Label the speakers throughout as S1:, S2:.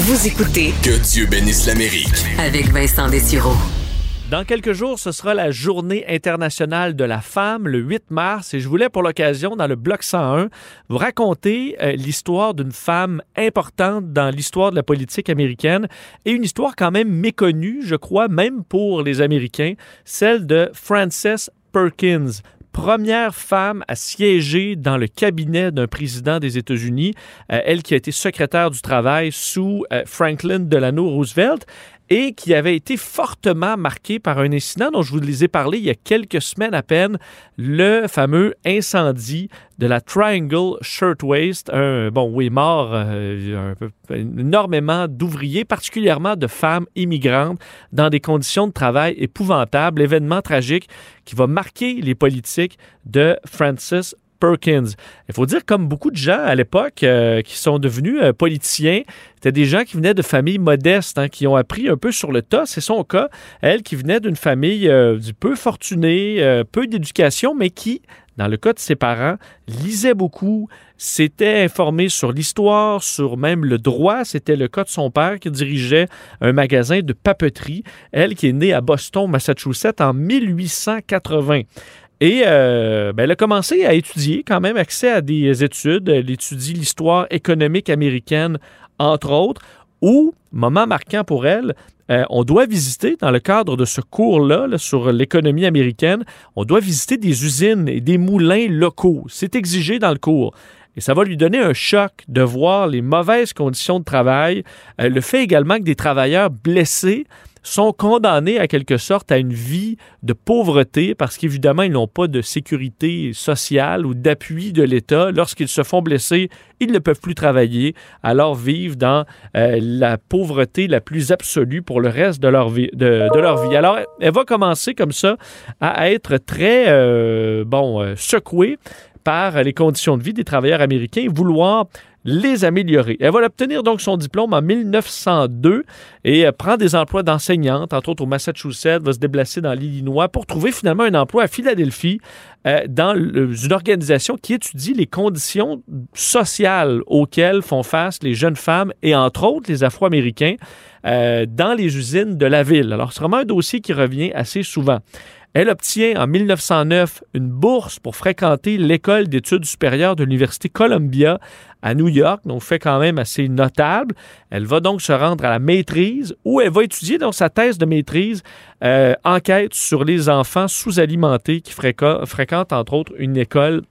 S1: Vous écoutez
S2: Que Dieu bénisse l'Amérique.
S1: avec Vincent Dessureau.
S3: Dans quelques jours, ce sera la journée internationale de la femme, le 8 mars, et je voulais pour l'occasion, dans le bloc 101, vous raconter euh, l'histoire d'une femme importante dans l'histoire de la politique américaine et une histoire quand même méconnue, je crois, même pour les Américains, celle de Frances Perkins première femme à siéger dans le cabinet d'un président des États-Unis, euh, elle qui a été secrétaire du travail sous euh, Franklin Delano Roosevelt et qui avait été fortement marquée par un incident dont je vous les ai parlé il y a quelques semaines à peine, le fameux incendie de la Triangle Shirtwaist, un, bon, oui, mort euh, énormément d'ouvriers, particulièrement de femmes immigrantes, dans des conditions de travail épouvantables, événement tragique qui va marquer les politiques de Francis Perkins. Il faut dire, comme beaucoup de gens à l'époque euh, qui sont devenus euh, politiciens, c'était des gens qui venaient de familles modestes, hein, qui ont appris un peu sur le tas. C'est son cas. Elle qui venait d'une famille euh, du peu fortunée, peu d'éducation, mais qui, dans le cas de ses parents, lisait beaucoup, s'était informé sur l'histoire, sur même le droit. C'était le cas de son père qui dirigeait un magasin de papeterie. Elle qui est née à Boston, Massachusetts, en 1880. Et euh, ben, elle a commencé à étudier, quand même, accès à des études. Elle étudie l'histoire économique américaine, entre autres, où, moment marquant pour elle, euh, on doit visiter, dans le cadre de ce cours-là sur l'économie américaine, on doit visiter des usines et des moulins locaux. C'est exigé dans le cours. Et ça va lui donner un choc de voir les mauvaises conditions de travail, euh, le fait également que des travailleurs blessés sont condamnés à quelque sorte à une vie de pauvreté parce qu'évidemment, ils n'ont pas de sécurité sociale ou d'appui de l'État. Lorsqu'ils se font blesser, ils ne peuvent plus travailler, alors vivent dans euh, la pauvreté la plus absolue pour le reste de leur vie. De, leur vie. Alors, elle va commencer comme ça à être très, euh, bon, euh, secouée par les conditions de vie des travailleurs américains et vouloir les améliorer. Elle va obtenir donc son diplôme en 1902 et euh, prend des emplois d'enseignante, entre autres au Massachusetts, va se déplacer dans l'Illinois pour trouver finalement un emploi à Philadelphie euh, dans une organisation qui étudie les conditions sociales auxquelles font face les jeunes femmes et entre autres les Afro-Américains euh, dans les usines de la ville. Alors c'est vraiment un dossier qui revient assez souvent. Elle obtient en 1909 une bourse pour fréquenter l'école d'études supérieures de l'Université Columbia à New York, donc fait quand même assez notable. Elle va donc se rendre à la maîtrise où elle va étudier dans sa thèse de maîtrise euh, enquête sur les enfants sous-alimentés qui fréquentent entre autres une école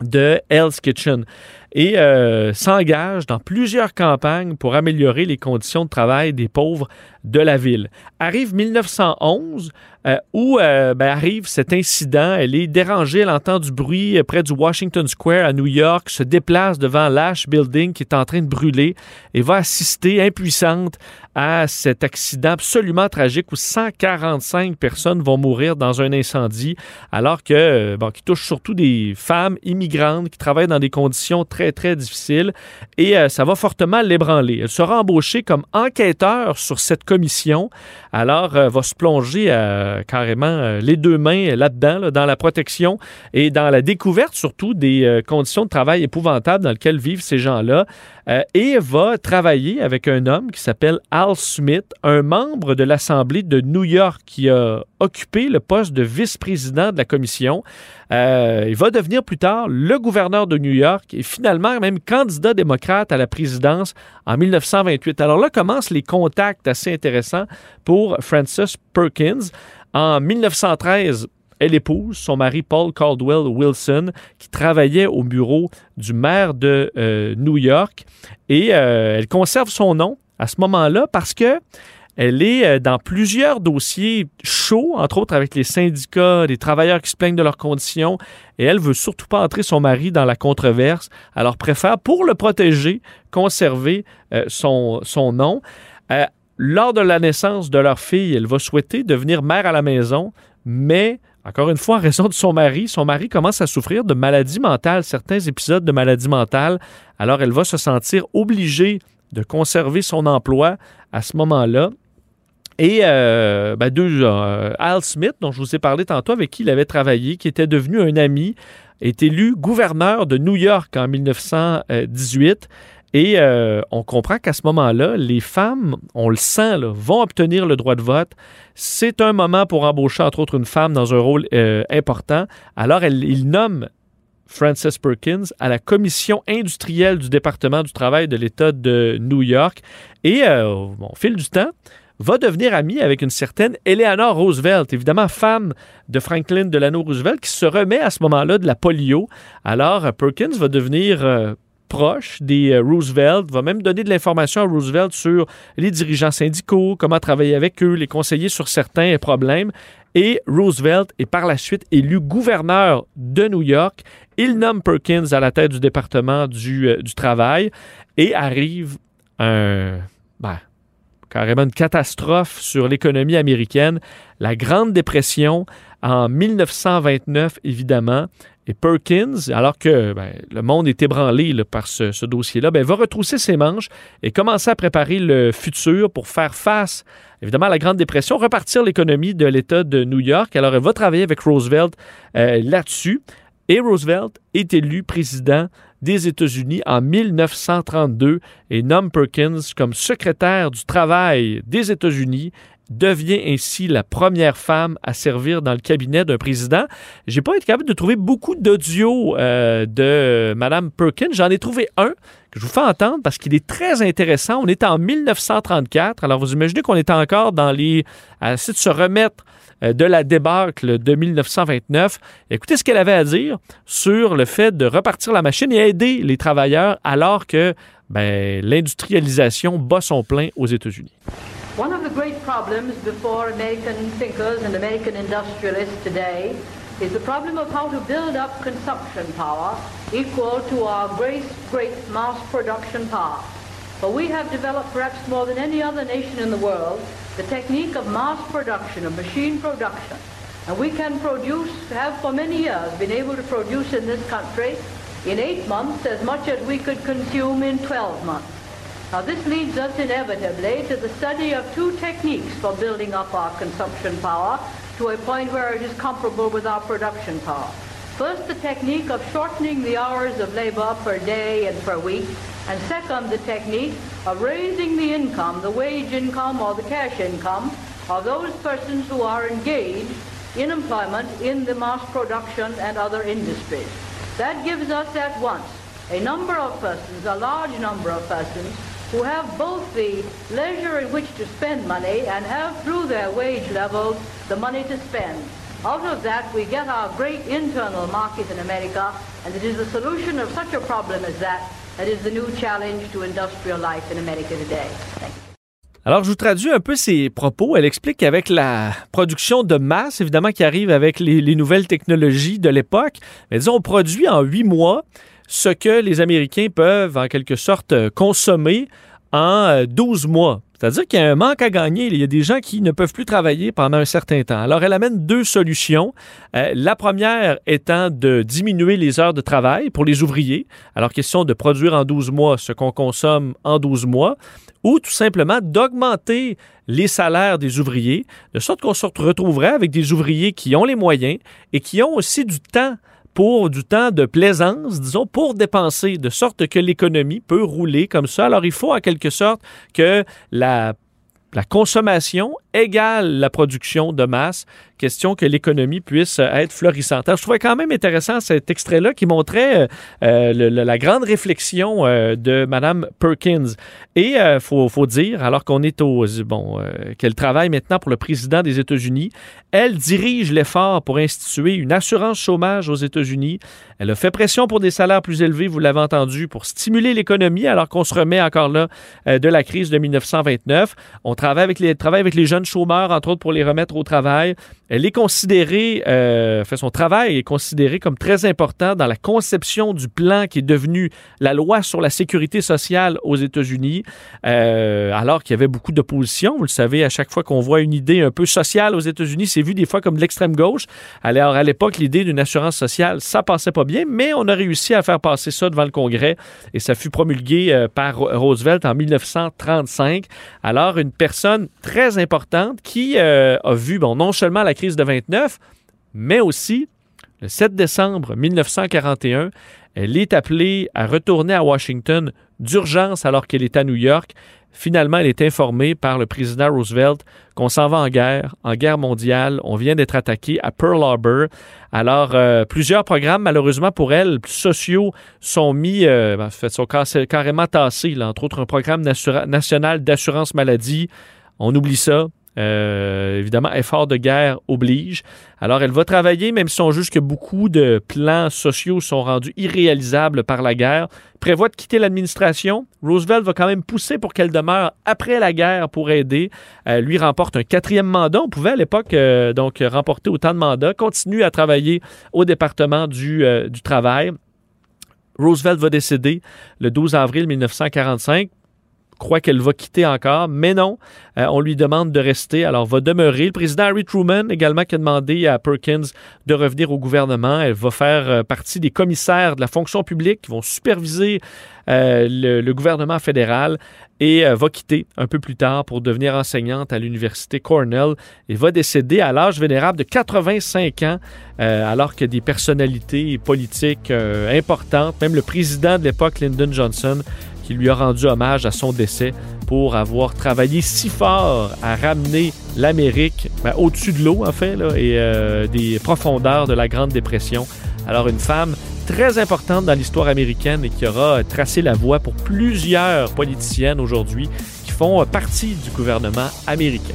S3: de Hell's Kitchen et euh, s'engage dans plusieurs campagnes pour améliorer les conditions de travail des pauvres de la ville. Arrive 1911, euh, où euh, ben, arrive cet incident. Elle est dérangée, elle entend du bruit près du Washington Square à New York, se déplace devant l'Ash Building qui est en train de brûler et va assister impuissante à cet accident absolument tragique où 145 personnes vont mourir dans un incendie, alors que, bon, qui touche surtout des femmes immigrantes qui travaillent dans des conditions très, très difficiles. Et ça va fortement l'ébranler. Elle sera embauchée comme enquêteur sur cette commission, alors va se plonger euh, carrément euh, les deux mains là-dedans, dans la protection et dans la découverte surtout des euh, conditions de travail épouvantables dans lesquelles vivent ces gens-là. et va travailler avec un homme qui s'appelle Al Smith, un membre de l'Assemblée de New York qui a occupé le poste de vice-président de la commission. Il va devenir plus tard le gouverneur de New York et finalement même candidat démocrate à la présidence en 1928. Alors là commencent les contacts assez intéressants pour Francis Perkins. En 1913, elle épouse son mari Paul Caldwell Wilson, qui travaillait au bureau du maire de euh, New York. Et euh, elle conserve son nom à ce moment-là parce que elle est euh, dans plusieurs dossiers chauds, entre autres avec les syndicats, les travailleurs qui se plaignent de leurs conditions, et elle veut surtout pas entrer son mari dans la controverse, alors préfère, pour le protéger, conserver son, son, nom. Lors de la naissance de leur fille, elle va souhaiter devenir mère à la maison, mais encore une fois, en raison de son mari, son mari commence à souffrir de maladies mentales, certains épisodes de maladies mentales. Alors, elle va se sentir obligée de conserver son emploi à ce moment-là. Et euh, ben, deux, euh, Al Smith, dont je vous ai parlé tantôt, avec qui il avait travaillé, qui était devenu un ami, est élu gouverneur de New York en 1918. Et euh, on comprend qu'à ce moment-là, les femmes, on le sent, vont obtenir le droit de vote. C'est un moment pour embaucher, entre autres, une femme dans un rôle important. Alors, il nomme Frances Perkins à la commission industrielle du département du travail de l'État de New York. Et au fil du temps, va devenir amie avec une certaine Eleanor Roosevelt, évidemment femme de Franklin Delano Roosevelt, qui se remet à ce moment-là de la polio. Alors, Perkins va devenir euh, proche des euh, Roosevelt, va même donner de l'information à Roosevelt sur les dirigeants syndicaux, comment travailler avec eux, les conseiller sur certains problèmes. Et Roosevelt est par la suite élu gouverneur de New York. Il nomme Perkins à la tête du département du, euh, du travail et arrive un, ben, carrément une catastrophe sur l'économie américaine, la Grande Dépression en 1929, évidemment. Et Perkins, alors que ben, le monde est ébranlé par ce, ce dossier-là, ben, va retrousser ses manches et commencer à préparer le futur pour faire face, évidemment, à la Grande Dépression, repartir l'économie de l'État de New York. Alors, elle va travailler avec Roosevelt euh, là-dessus. Et Roosevelt est élu président des États-Unis en 1932 et nomme Perkins comme secrétaire du travail des États-Unis devient ainsi la première femme à servir dans le cabinet d'un président. J'ai pas été capable de trouver beaucoup d'audio euh, de Mme Perkins. J'en ai trouvé un que je vous fais entendre parce qu'il est très intéressant. On est en 1934. Alors, vous imaginez qu'on est encore dans les... à essayer de se remettre de la débâcle de 1929. Écoutez ce qu'elle avait à dire sur le fait de repartir la machine et aider les travailleurs alors que ben, l'industrialisation bat son plein aux États-Unis.
S2: One of the great problems before American thinkers and American industrialists today is the problem of how to build up consumption power equal to our great, great mass production power. But we have developed perhaps more than any other nation in the world the technique of mass production, of machine production. And we can produce, have for many years been able to produce in this country in eight months as much as we could consume in 12 months. Now this leads us inevitably to the study of two techniques for building up our consumption power to a point where it is comparable with our production power. First, the technique of shortening the hours of labor per day and per week, and second, the technique of raising the income, the wage income or the cash income of those persons who are engaged in employment in the mass production and other industries. That gives us at once a number of persons, a large number of persons, who have both the leisure in which to spend money and have through their wage levels the money to spend. Out of that, we get our great internal market in America, and it is the solution of such a problem as that that is the new challenge to industrial life in America today. Thank you.
S3: Alors, je vous traduis un peu ses propos. Elle explique qu'avec la production de masse, évidemment, qui arrive avec les, les nouvelles technologies de l'époque, mais disons, on produit en huit mois ce que les Américains peuvent, en quelque sorte, consommer en 12 mois. C'est-à-dire qu'il y a un manque à gagner. Il y a des gens qui ne peuvent plus travailler pendant un certain temps. Alors, elle amène deux solutions. Euh, la première étant de diminuer les heures de travail pour les ouvriers. Alors, question de produire en 12 mois ce qu'on consomme en 12 mois. Ou tout simplement d'augmenter les salaires des ouvriers, de sorte qu'on se retrouverait avec des ouvriers qui ont les moyens et qui ont aussi du temps pour du temps de plaisance, disons, pour dépenser, de sorte que l'économie peut rouler comme ça. Alors, il faut en quelque sorte que la, la consommation égale la production de masse question que l'économie puisse euh, être florissante. Je trouvais quand même intéressant cet extrait-là qui montrait euh, euh, la grande réflexion de Mme Perkins. Et il faut, faut, dire, alors qu'on est au... Bon, qu'elle travaille maintenant pour le président des États-Unis, elle dirige l'effort pour instituer une assurance chômage aux États-Unis. Elle a fait pression pour des salaires plus élevés, vous l'avez entendu, pour stimuler l'économie alors qu'on se remet encore là de la crise de 1929. On travaille avec les, travaille avec les jeunes chômeurs, entre autres, pour les remettre au travail. Elle est considérée, euh, fait son travail est considéré comme très important dans la conception du plan qui est devenu la loi sur la sécurité sociale aux États-Unis, euh, alors qu'il y avait beaucoup d'opposition. Vous le savez, à chaque fois qu'on voit une idée un peu sociale aux États-Unis, c'est vu des fois comme de l'extrême gauche. Alors à l'époque, l'idée d'une assurance sociale, ça passait pas bien, mais on a réussi à faire passer ça devant le Congrès et ça fut promulgué euh, par Roosevelt en 1935. Alors une personne très importante qui a vu, bon, non seulement la crise de 29, mais aussi le 7 décembre 1941, Elle est appelée à retourner à Washington d'urgence alors qu'elle est à New York. Finalement, elle est informée par le président Roosevelt qu'on s'en va en guerre, en guerre mondiale. On vient d'être attaqué à Pearl Harbor. Alors, euh, plusieurs programmes, malheureusement pour elle, sociaux, sont mis, euh, en fait, sont carrément tassés. Entre autres, un programme national d'assurance maladie. On oublie ça. Euh, évidemment, effort de guerre oblige. Alors, elle va travailler, même si on juge que beaucoup de plans sociaux sont rendus irréalisables par la guerre. Prévoit de quitter l'administration. Roosevelt va quand même pousser pour qu'elle demeure après la guerre pour aider. Euh, lui remporte un quatrième mandat. On pouvait à l'époque euh, donc remporter autant de mandats. Continue à travailler au département du, du travail. Roosevelt va décéder le 12 avril 1945 croit qu'elle va quitter encore, mais non, euh, on lui demande de rester, alors va demeurer. Le président Harry Truman également qui a demandé à Perkins de revenir au gouvernement. Elle va faire euh, partie des commissaires de la fonction publique qui vont superviser euh, le, gouvernement fédéral et va quitter un peu plus tard pour devenir enseignante à l'université Cornell et va décéder à l'âge vénérable de 85 ans alors que des personnalités politiques importantes, même le président de l'époque Lyndon Johnson, qui lui a rendu hommage à son décès pour avoir travaillé si fort à ramener l'Amérique ben, au-dessus de l'eau, en fait, et euh, des profondeurs de la Grande Dépression. Alors, une femme très importante dans l'histoire américaine et qui aura tracé la voie pour plusieurs politiciennes aujourd'hui qui font partie du gouvernement américain.